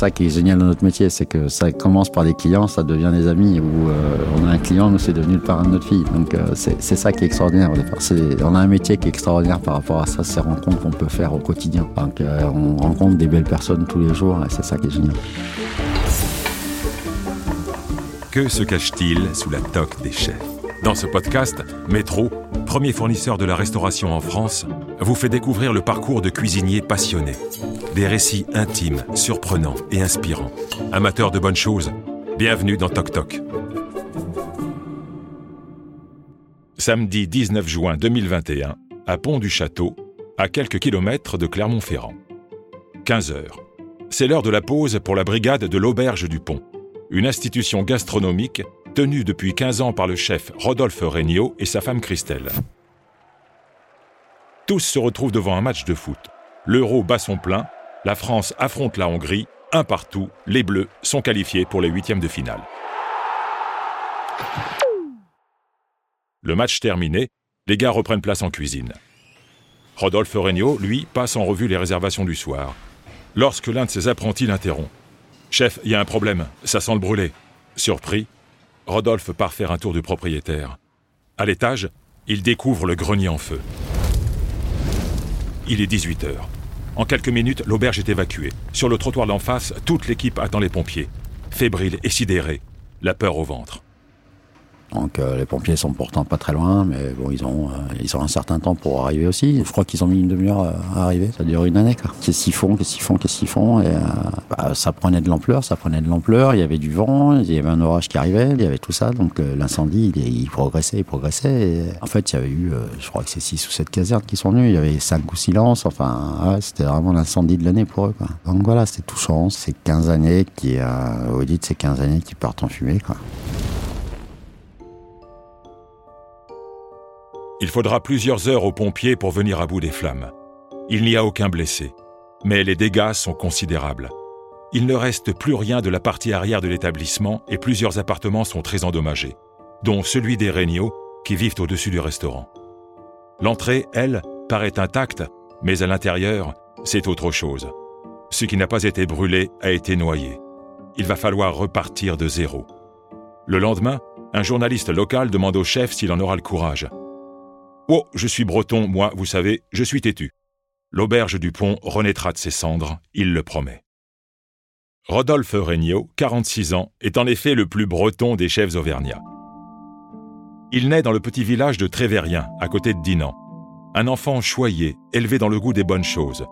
Ça qui est génial dans notre métier, c'est que ça commence par des clients, ça devient des amis. Ou euh, on a un client, nous c'est devenu le parrain de notre fille. Donc euh, c'est ça qui est extraordinaire. On a un métier qui est extraordinaire par rapport à ça, ces rencontres qu'on peut faire au quotidien. Donc euh, on rencontre des belles personnes tous les jours et c'est ça qui est génial. Que se cache-t-il sous la toque des chefs? Dans ce podcast, Métro, premier fournisseur de la restauration en France, vous fait découvrir le parcours de cuisiniers passionnés. Des récits intimes, surprenants et inspirants. Amateurs de bonnes choses, bienvenue dans Toc Toc. Samedi 19 juin 2021, à Pont du Château, à quelques kilomètres de Clermont-Ferrand. 15 heures. C'est l'heure de la pause pour la brigade de l'Auberge du Pont une institution gastronomique tenue depuis 15 ans par le chef Rodolphe Regnault et sa femme Christelle. Tous se retrouvent devant un match de foot. L'euro bat son plein, la France affronte la Hongrie, un partout, les Bleus sont qualifiés pour les huitièmes de finale. Le match terminé, les gars reprennent place en cuisine. Rodolphe Regnault, lui, passe en revue les réservations du soir. Lorsque l'un de ses apprentis l'interrompt. Chef, il y a un problème, ça sent le brûlé. Surpris, Rodolphe part faire un tour du propriétaire. À l'étage, il découvre le grenier en feu. Il est 18 h En quelques minutes, l'auberge est évacuée. Sur le trottoir d'en face, toute l'équipe attend les pompiers. Fébrile et sidéré, la peur au ventre. Donc euh, les pompiers sont pourtant pas très loin, mais bon, ils ont, euh, ils ont un certain temps pour arriver aussi. Je crois qu'ils ont mis une demi-heure euh, à arriver. Ça dure une année. Qu'est-ce qu'ils font? Qu'est-ce qu'ils font? Qu'est-ce qu'ils font? Et bah, ça prenait de l'ampleur, ça prenait de l'ampleur. Il y avait du vent, il y avait un orage qui arrivait, il y avait tout ça. Donc l'incendie, il, progressait, il progressait. en fait, il y avait eu, je crois que c'est six ou sept casernes qui sont venues. Il y avait cinq ou six lances. Enfin, c'était vraiment l'incendie de l'année pour eux. Quoi. Donc voilà, c'est touchant. C'est 15 années qui, vous dites, c'est 15 années qui partent en fumée. Quoi. Il faudra plusieurs heures aux pompiers pour venir à bout des flammes. Il n'y a aucun blessé, mais les dégâts sont considérables. Il ne reste plus rien de la partie arrière de l'établissement et plusieurs appartements sont très endommagés, dont celui des Regnault qui vivent au-dessus du restaurant. L'entrée, elle, paraît intacte, mais à l'intérieur, c'est autre chose. Ce qui n'a pas été brûlé a été noyé. Il va falloir repartir de zéro. Le lendemain, un journaliste local demande au chef s'il en aura le courage. Oh, je suis breton, moi, vous savez, je suis têtu. L'auberge du pont renaîtra de ses cendres, il le promet. Rodolphe Regnault, 46 ans, est en effet le plus breton des chefs auvergnats. Il naît dans le petit village de Trévérien, à côté de Dinan. Un enfant choyé, élevé dans le goût des bonnes choses.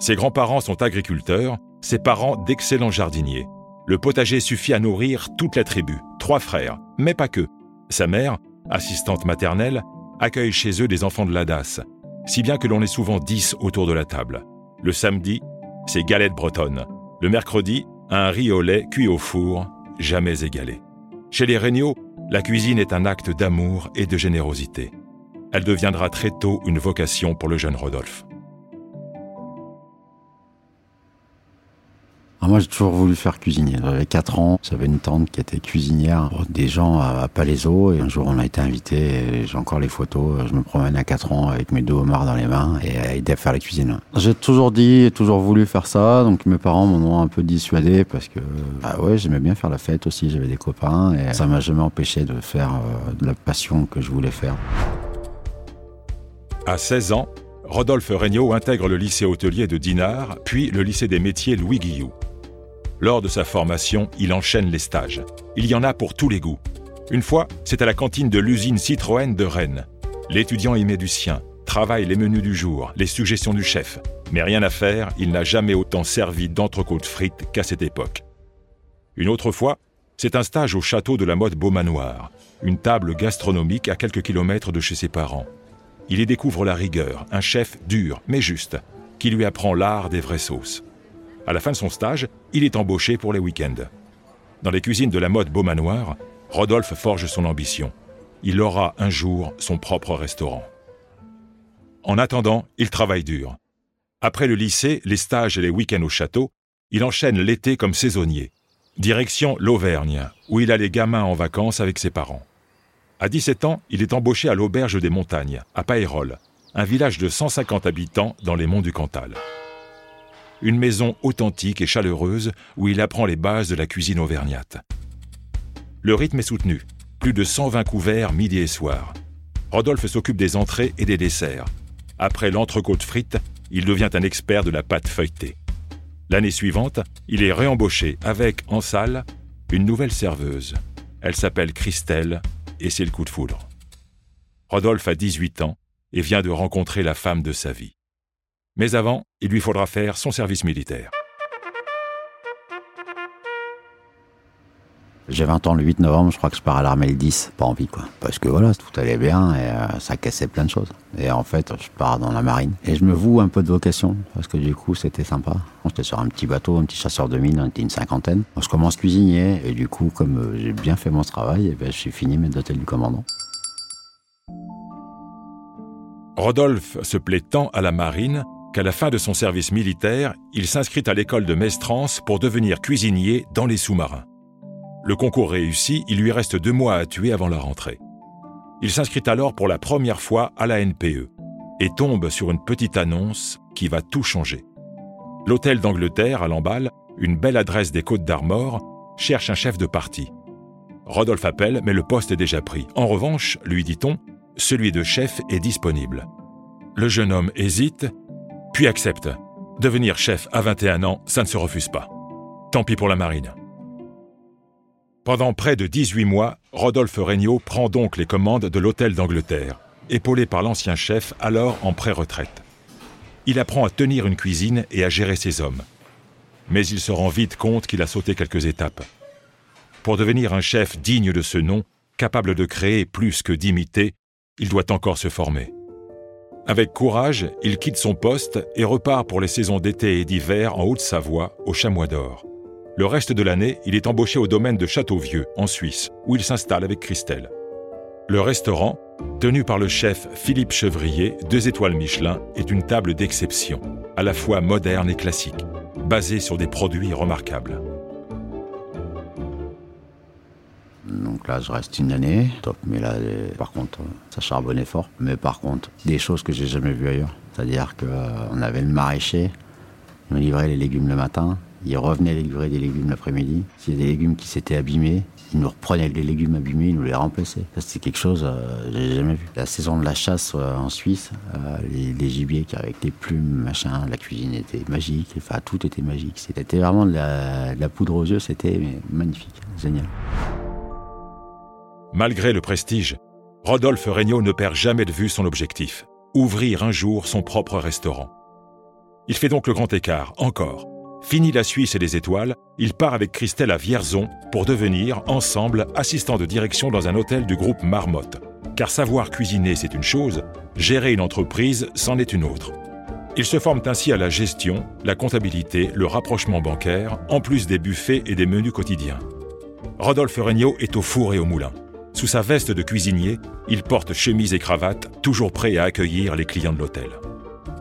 Ses grands-parents sont agriculteurs, ses parents d'excellents jardiniers. Le potager suffit à nourrir toute la tribu, trois frères, mais pas que. Sa mère, assistante maternelle, accueillent chez eux des enfants de l'ADAS, si bien que l'on est souvent dix autour de la table. Le samedi, c'est galette bretonne. Le mercredi, un riz au lait cuit au four, jamais égalé. Chez les Regnault, la cuisine est un acte d'amour et de générosité. Elle deviendra très tôt une vocation pour le jeune Rodolphe. Ah, moi, j'ai toujours voulu faire cuisinier. J'avais 4 ans, j'avais une tante qui était cuisinière des gens à Palaiso. Et un jour, on a été invité. J'ai encore les photos. Je me promène à 4 ans avec mes deux homards dans les mains et aider à faire la cuisine. J'ai toujours dit et toujours voulu faire ça. Donc, mes parents m'en ont un peu dissuadé parce que, bah ouais, j'aimais bien faire la fête aussi. J'avais des copains et ça m'a jamais empêché de faire euh, de la passion que je voulais faire. À 16 ans, Rodolphe Regnault intègre le lycée hôtelier de Dinard, puis le lycée des métiers Louis Guillou. Lors de sa formation, il enchaîne les stages. Il y en a pour tous les goûts. Une fois, c'est à la cantine de l'usine Citroën de Rennes. L'étudiant y met du sien, travaille les menus du jour, les suggestions du chef. Mais rien à faire, il n'a jamais autant servi d'entrecôte frites qu'à cette époque. Une autre fois, c'est un stage au château de la mode Beaumanoir, une table gastronomique à quelques kilomètres de chez ses parents. Il y découvre la rigueur, un chef dur mais juste, qui lui apprend l'art des vraies sauces. À la fin de son stage, il est embauché pour les week-ends. Dans les cuisines de la mode Beaumanoir, Rodolphe forge son ambition. Il aura un jour son propre restaurant. En attendant, il travaille dur. Après le lycée, les stages et les week-ends au château, il enchaîne l'été comme saisonnier. Direction l'Auvergne, où il a les gamins en vacances avec ses parents. À 17 ans, il est embauché à l'Auberge des Montagnes, à Paérol, un village de 150 habitants dans les monts du Cantal. Une maison authentique et chaleureuse où il apprend les bases de la cuisine auvergnate. Le rythme est soutenu, plus de 120 couverts midi et soir. Rodolphe s'occupe des entrées et des desserts. Après l'entrecôte frite, il devient un expert de la pâte feuilletée. L'année suivante, il est réembauché avec, en salle, une nouvelle serveuse. Elle s'appelle Christelle et c'est le coup de foudre. Rodolphe a 18 ans et vient de rencontrer la femme de sa vie. Mais avant, il lui faudra faire son service militaire. J'ai 20 ans le 8 novembre, je crois que je pars à l'armée le 10, pas envie quoi. Parce que voilà, tout allait bien et euh, ça cassait plein de choses. Et en fait, je pars dans la marine. Et je me voue un peu de vocation, parce que du coup, c'était sympa. J'étais sur un petit bateau, un petit chasseur de mines, on était une cinquantaine. Je commence cuisinier, et du coup, comme euh, j'ai bien fait mon travail, et ben, je suis fini maître d'hôtel du commandant. Rodolphe se plaît tant à la marine qu'à la fin de son service militaire, il s'inscrit à l'école de Mestrance pour devenir cuisinier dans les sous-marins. Le concours réussi, il lui reste deux mois à tuer avant la rentrée. Il s'inscrit alors pour la première fois à la NPE et tombe sur une petite annonce qui va tout changer. L'hôtel d'Angleterre à Lamballe, une belle adresse des Côtes d'Armor, cherche un chef de parti. Rodolphe appelle, mais le poste est déjà pris. En revanche, lui dit-on, celui de chef est disponible. Le jeune homme hésite, puis accepte. Devenir chef à 21 ans, ça ne se refuse pas. Tant pis pour la marine. Pendant près de 18 mois, Rodolphe Regnault prend donc les commandes de l'Hôtel d'Angleterre, épaulé par l'ancien chef alors en pré-retraite. Il apprend à tenir une cuisine et à gérer ses hommes. Mais il se rend vite compte qu'il a sauté quelques étapes. Pour devenir un chef digne de ce nom, capable de créer plus que d'imiter, il doit encore se former. Avec courage, il quitte son poste et repart pour les saisons d'été et d'hiver en Haute-Savoie, au Chamois d'Or. Le reste de l'année, il est embauché au domaine de Châteauvieux, en Suisse, où il s'installe avec Christelle. Le restaurant, tenu par le chef Philippe Chevrier, deux étoiles Michelin, est une table d'exception, à la fois moderne et classique, basée sur des produits remarquables. Donc là, je reste une année, top. Mais là, par contre, ça charbonnait fort. Mais par contre, des choses que j'ai jamais vues ailleurs. C'est-à-dire qu'on avait le maraîcher, on livrait les légumes le matin, il revenait livrer des légumes l'après-midi. S'il des légumes qui s'étaient abîmés, il nous reprenait les légumes abîmés, il nous les remplaçait. Ça, c'était quelque chose euh, que j'ai jamais vu. La saison de la chasse euh, en Suisse, euh, les, gibiers avec des plumes, machin, la cuisine était magique, enfin tout était magique. C'était vraiment de la, de la poudre aux yeux, c'était magnifique, génial. Malgré le prestige, Rodolphe Regnault ne perd jamais de vue son objectif ouvrir un jour son propre restaurant. Il fait donc le grand écart, encore, Fini la Suisse et les étoiles, il part avec Christelle à Vierzon pour devenir, ensemble, assistant de direction dans un hôtel du groupe Marmotte. Car savoir cuisiner, c'est une chose, gérer une entreprise, c'en est une autre. Ils se forment ainsi à la gestion, la comptabilité, le rapprochement bancaire, en plus des buffets et des menus quotidiens. Rodolphe Regnault est au four et au moulin. Sous sa veste de cuisinier, il porte chemise et cravate, toujours prêt à accueillir les clients de l'hôtel.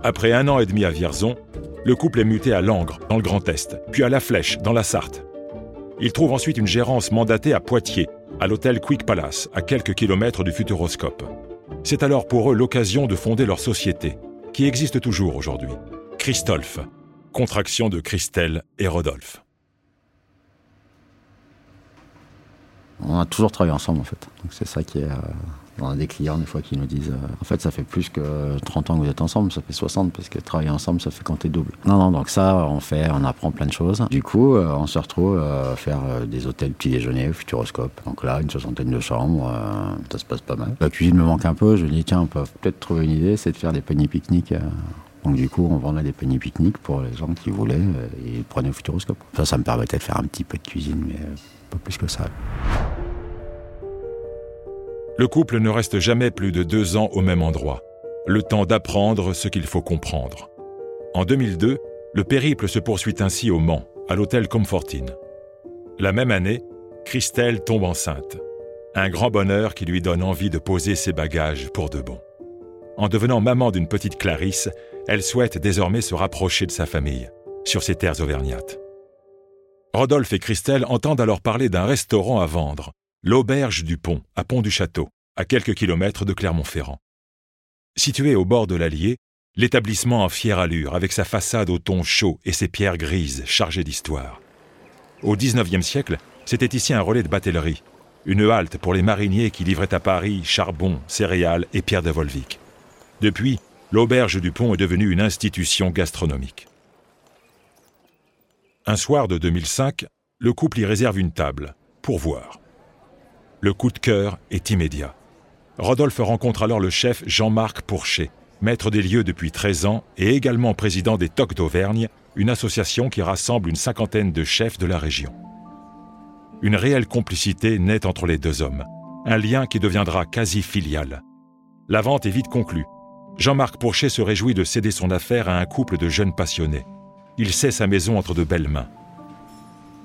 Après un an et demi à Vierzon, le couple est muté à Langres, dans le Grand Est, puis à La Flèche, dans la Sarthe. Il trouve ensuite une gérance mandatée à Poitiers, à l'hôtel Quick Palace, à quelques kilomètres du Futuroscope. C'est alors pour eux l'occasion de fonder leur société, qui existe toujours aujourd'hui. Christolphe, contraction de Christelle et Rodolphe. On a toujours travaillé ensemble en fait. c'est ça qui est, euh, on a des clients des fois qui nous disent euh, en fait ça fait plus que 30 ans que vous êtes ensemble, ça fait 60 parce que travailler ensemble ça fait compter double. Non non donc ça on fait, on apprend plein de choses. Du coup euh, on se retrouve à faire des hôtels petit déjeuner au Futuroscope. Donc là une soixantaine de chambres, ça se passe pas mal. La cuisine me manque un peu, je dis tiens on peut peut-être trouver une idée, c'est de faire des paniers pique-niques. Donc du coup, on vendait des paniers pique-niques pour les gens qui voulaient et ils prenaient au Futuroscope. Ça, ça me permettait de faire un petit peu de cuisine, mais Le couple ne reste jamais plus de deux ans au même endroit, le temps d'apprendre ce qu'il faut comprendre. En 2002, le périple se poursuit ainsi au Mans, à l'hôtel Comfortine. La même année, Christelle tombe enceinte. Un grand bonheur qui lui donne envie de poser ses bagages pour de bon. En devenant maman d'une petite Clarisse, elle souhaite désormais se rapprocher de sa famille, sur ses terres auvergnates. Rodolphe et Christelle entendent alors parler d'un restaurant à vendre, l'auberge du Pont, à Pont-du-Château, à quelques kilomètres de Clermont-Ferrand. Située au bord de l'Allier, l'établissement en fière allure, avec sa façade au ton chaud et ses pierres grises chargées d'histoire. Au XIXe siècle, c'était ici un relais de batellerie, une halte pour les mariniers qui livraient à Paris charbon, céréales et pierres de Volvic. Depuis, l'auberge du pont est devenue une institution gastronomique. Un soir de 2005, le couple y réserve une table, pour voir. Le coup de cœur est immédiat. Rodolphe rencontre alors le chef Jean-Marc Pourchet, maître des lieux depuis 13 ans et également président des Tocs d'Auvergne, une association qui rassemble une cinquantaine de chefs de la région. Une réelle complicité naît entre les deux hommes, un lien qui deviendra quasi filial. La vente est vite conclue. Jean-Marc Pourchet se réjouit de céder son affaire à un couple de jeunes passionnés. Il sait sa maison entre de belles mains.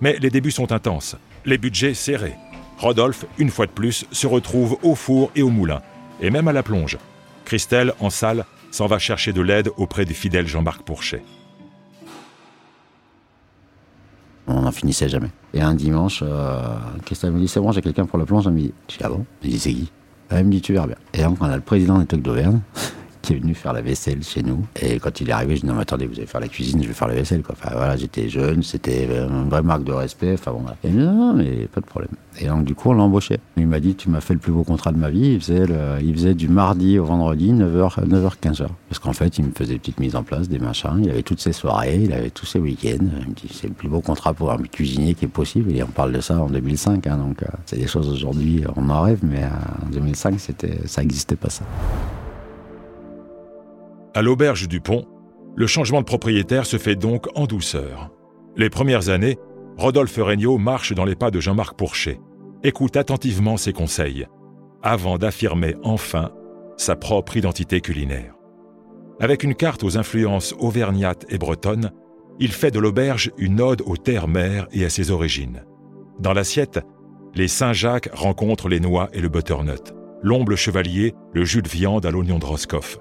Mais les débuts sont intenses, les budgets serrés. Rodolphe, une fois de plus, se retrouve au four et au moulin, et même à la plonge. Christelle, en salle, s'en va chercher de l'aide auprès du fidèle Jean-Marc Pourchet. On n'en finissait jamais. Et un dimanche, euh, Christelle me dit? C'est bon, j'ai quelqu'un pour la plonge à midi. Je bon dis C'est Elle me dit Tu verras bien. Et donc, on a le président des Tocs d'Auvergne qui est venu faire la vaisselle chez nous. Et quand il est arrivé, je dis non, mais attendez, vous allez faire la cuisine, je vais faire la vaisselle. Quoi. Enfin voilà, j'étais jeune, c'était une vraie marque de respect. Enfin bon, voilà. Et non, mais pas de problème. Et donc du coup, on l'a embauché. Il m'a dit tu m'as fait le plus beau contrat de ma vie. Il faisait, il faisait du mardi au vendredi, 9h, 9h, 15h. Parce qu'en fait, il me faisait des petites mises en place, des machins. Il avait toutes ses soirées, il avait tous ses week-ends. Il me dit c'est le plus beau contrat pour un cuisinier qui est possible. Et on parle de ça en 2005. Hein, donc euh, c'est des choses aujourd'hui, on en rêve, mais euh, en 2005, c'était, ça n'existait pas ça. À l'auberge du pont, le changement de propriétaire se fait donc en douceur. Les premières années, Rodolphe Regnault marche dans les pas de Jean-Marc Pourchet, écoute attentivement ses conseils, avant d'affirmer enfin sa propre identité culinaire. Avec une carte aux influences auvergnates et bretonnes, il fait de l'auberge une ode aux terres-mères et à ses origines. Dans l'assiette, les Saint-Jacques rencontrent les noix et le butternut, l'omble chevalier, le jus de viande à l'oignon de Roscoff.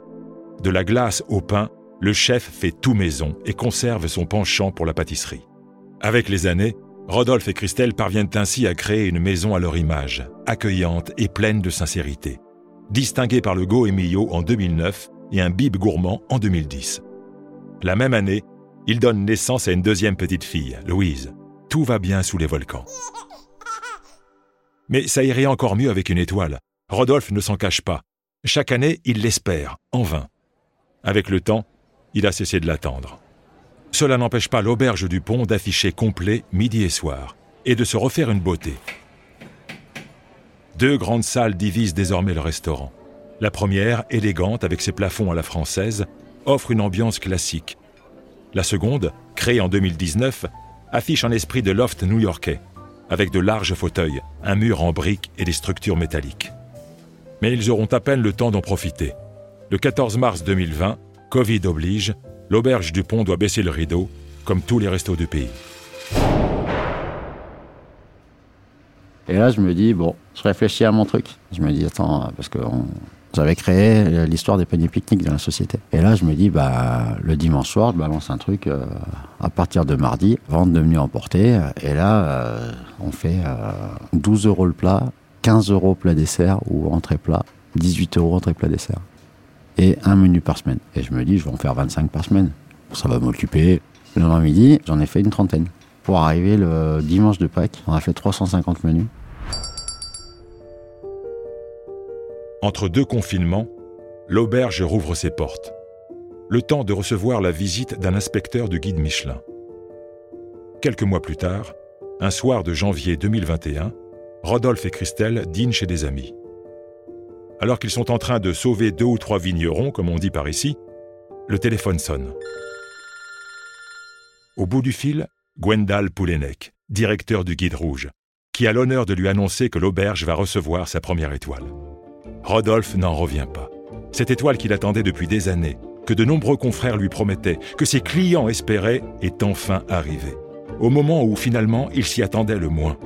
De la glace au pain, le chef fait tout maison et conserve son penchant pour la pâtisserie. Avec les années, Rodolphe et Christelle parviennent ainsi à créer une maison à leur image, accueillante et pleine de sincérité. Distinguée par le Go-Emilio en 2009 et un Bib gourmand en 2010. La même année, il donne naissance à une deuxième petite fille, Louise. Tout va bien sous les volcans. Mais ça irait encore mieux avec une étoile. Rodolphe ne s'en cache pas. Chaque année, il l'espère, en vain. Avec le temps, il a cessé de l'attendre. Cela n'empêche pas l'auberge du pont d'afficher complet midi et soir, et de se refaire une beauté. Deux grandes salles divisent désormais le restaurant. La première, élégante avec ses plafonds à la française, offre une ambiance classique. La seconde, créée en 2019, affiche un esprit de loft new-yorkais, avec de larges fauteuils, un mur en briques et des structures métalliques. Mais ils auront à peine le temps d'en profiter. Le 14 mars 2020, Covid oblige, l'auberge du pont doit baisser le rideau, comme tous les restos du pays. Et là, je me dis, bon, je réfléchis à mon truc. Je me dis, attends, parce que j'avais créé l'histoire des paniers pique-nique dans la société. Et là, je me dis, bah, le dimanche soir, je balance un truc euh, à partir de mardi, vente de menus emportés. Et là, euh, on fait 12 euh, euros le plat, 15 euros plat dessert ou entrée plat, 18 euros entrée plat dessert et un menu par semaine. Et je me dis, je vais en faire 25 par semaine. Ça va m'occuper. Le lendemain midi, j'en ai fait une trentaine. Pour arriver le dimanche de Pâques, on a fait 350 menus. Entre deux confinements, l'auberge rouvre ses portes. Le temps de recevoir la visite d'un inspecteur du guide Michelin. Quelques mois plus tard, un soir de janvier 2021, Rodolphe et Christelle dînent chez des amis alors qu'ils sont en train de sauver deux ou trois vignerons, comme on dit par ici, le téléphone sonne. Au bout du fil, Gwendal Poulenec, directeur du Guide Rouge, qui a l'honneur de lui annoncer que l'auberge va recevoir sa première étoile. Rodolphe n'en revient pas. Cette étoile qu'il attendait depuis des années, que de nombreux confrères lui promettaient, que ses clients espéraient, est enfin arrivée. Au moment où finalement il s'y attendait le moins.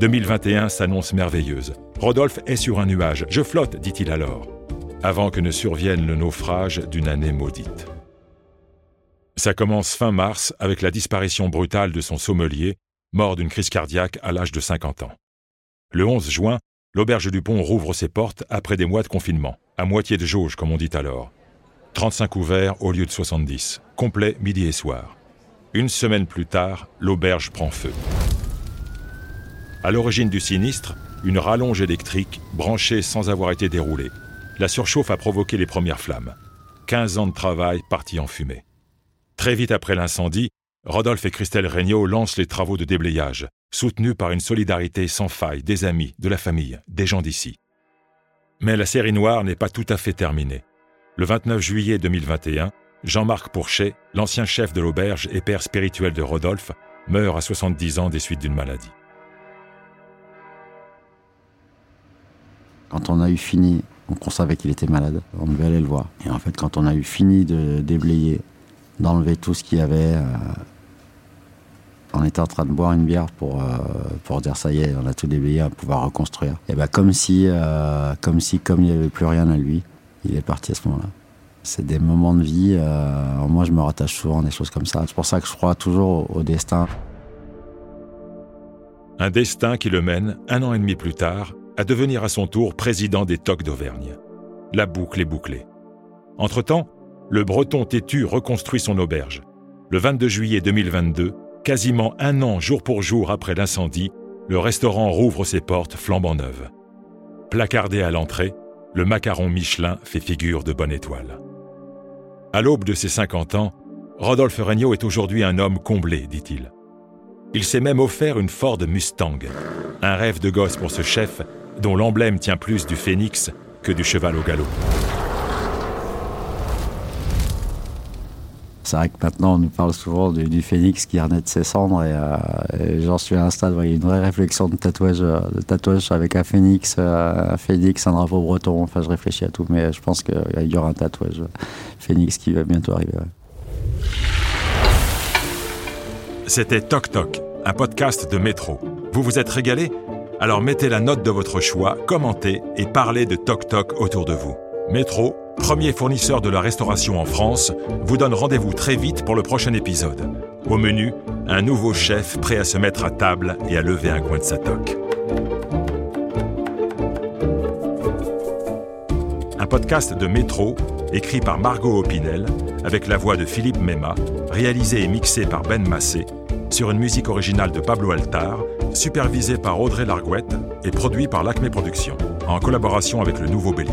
2021 s'annonce merveilleuse. Rodolphe est sur un nuage. Je flotte, dit-il alors, avant que ne survienne le naufrage d'une année maudite. Ça commence fin mars avec la disparition brutale de son sommelier, mort d'une crise cardiaque à l'âge de 50 ans. Le 11 juin, l'auberge du pont rouvre ses portes après des mois de confinement, à moitié de jauge comme on dit alors. 35 ouverts au lieu de 70, complet midi et soir. Une semaine plus tard, l'auberge prend feu. À l'origine du sinistre, une rallonge électrique branchée sans avoir été déroulée. La surchauffe a provoqué les premières flammes. 15 ans de travail partis en fumée. Très vite après l'incendie, Rodolphe et Christelle Regnault lancent les travaux de déblayage, soutenus par une solidarité sans faille des amis, de la famille, des gens d'ici. Mais la série noire n'est pas tout à fait terminée. Le 29 juillet 2021, Jean-Marc Pourchet, l'ancien chef de l'auberge et père spirituel de Rodolphe, meurt à 70 ans des suites d'une maladie. Quand on a eu fini, on savait qu'il était malade, on devait aller le voir. Et en fait, quand on a eu fini de déblayer, d'enlever tout ce qu'il y avait, euh, on était en train de boire une bière pour, euh, pour dire ça y est, on a tout déblayé, on va pouvoir reconstruire. Et ben comme si, euh, comme si, comme il n'y avait plus rien à lui, il est parti à ce moment-là. C'est des moments de vie. moi, je me rattache souvent à des choses comme ça. C'est pour ça que je crois toujours au destin. Un destin qui le mène, un an et demi plus tard, à devenir à son tour président des Tocs d'Auvergne. La boucle est bouclée. Entre-temps, le breton têtu reconstruit son auberge. Le 22 juillet 2022, quasiment un an jour pour jour après l'incendie, le restaurant rouvre ses portes flambant neuves. Placardé à l'entrée, le macaron Michelin fait figure de bonne étoile. À l'aube de ses 50 ans, Rodolphe Regnault est aujourd'hui un homme comblé, dit-il. Il s'est même offert une Ford Mustang, un rêve de gosse pour ce chef dont l'emblème tient plus du phénix que du cheval au galop. C'est vrai que maintenant on nous parle souvent du, phénix qui renaît de ses cendres et, euh, j'en suis à un stade où il y a une vraie réflexion de tatouage, euh, de tatouage avec un phénix, euh, un phénix, un drapeau breton. Enfin, je réfléchis à tout, mais je pense qu'il y aura un tatouage phénix qui va bientôt arriver. C'était Toc Toc, un podcast de métro. Vous vous êtes régalé? Alors mettez la note de votre choix, commentez et parlez de Toc Toc autour de vous. Métro, premier fournisseur de la restauration en France, vous donne rendez-vous très vite pour le prochain épisode. Au menu, un nouveau chef prêt à se mettre à table et à lever un coin de sa toque. Un podcast de Métro, écrit par Margot Opinel, avec la voix de Philippe Mema, réalisé et mixé par Ben Massé, sur une musique originale de Pablo Altar, supervisé par Audrey Larguette et produit par l'Acme Productions, en collaboration avec le Nouveau Bélier.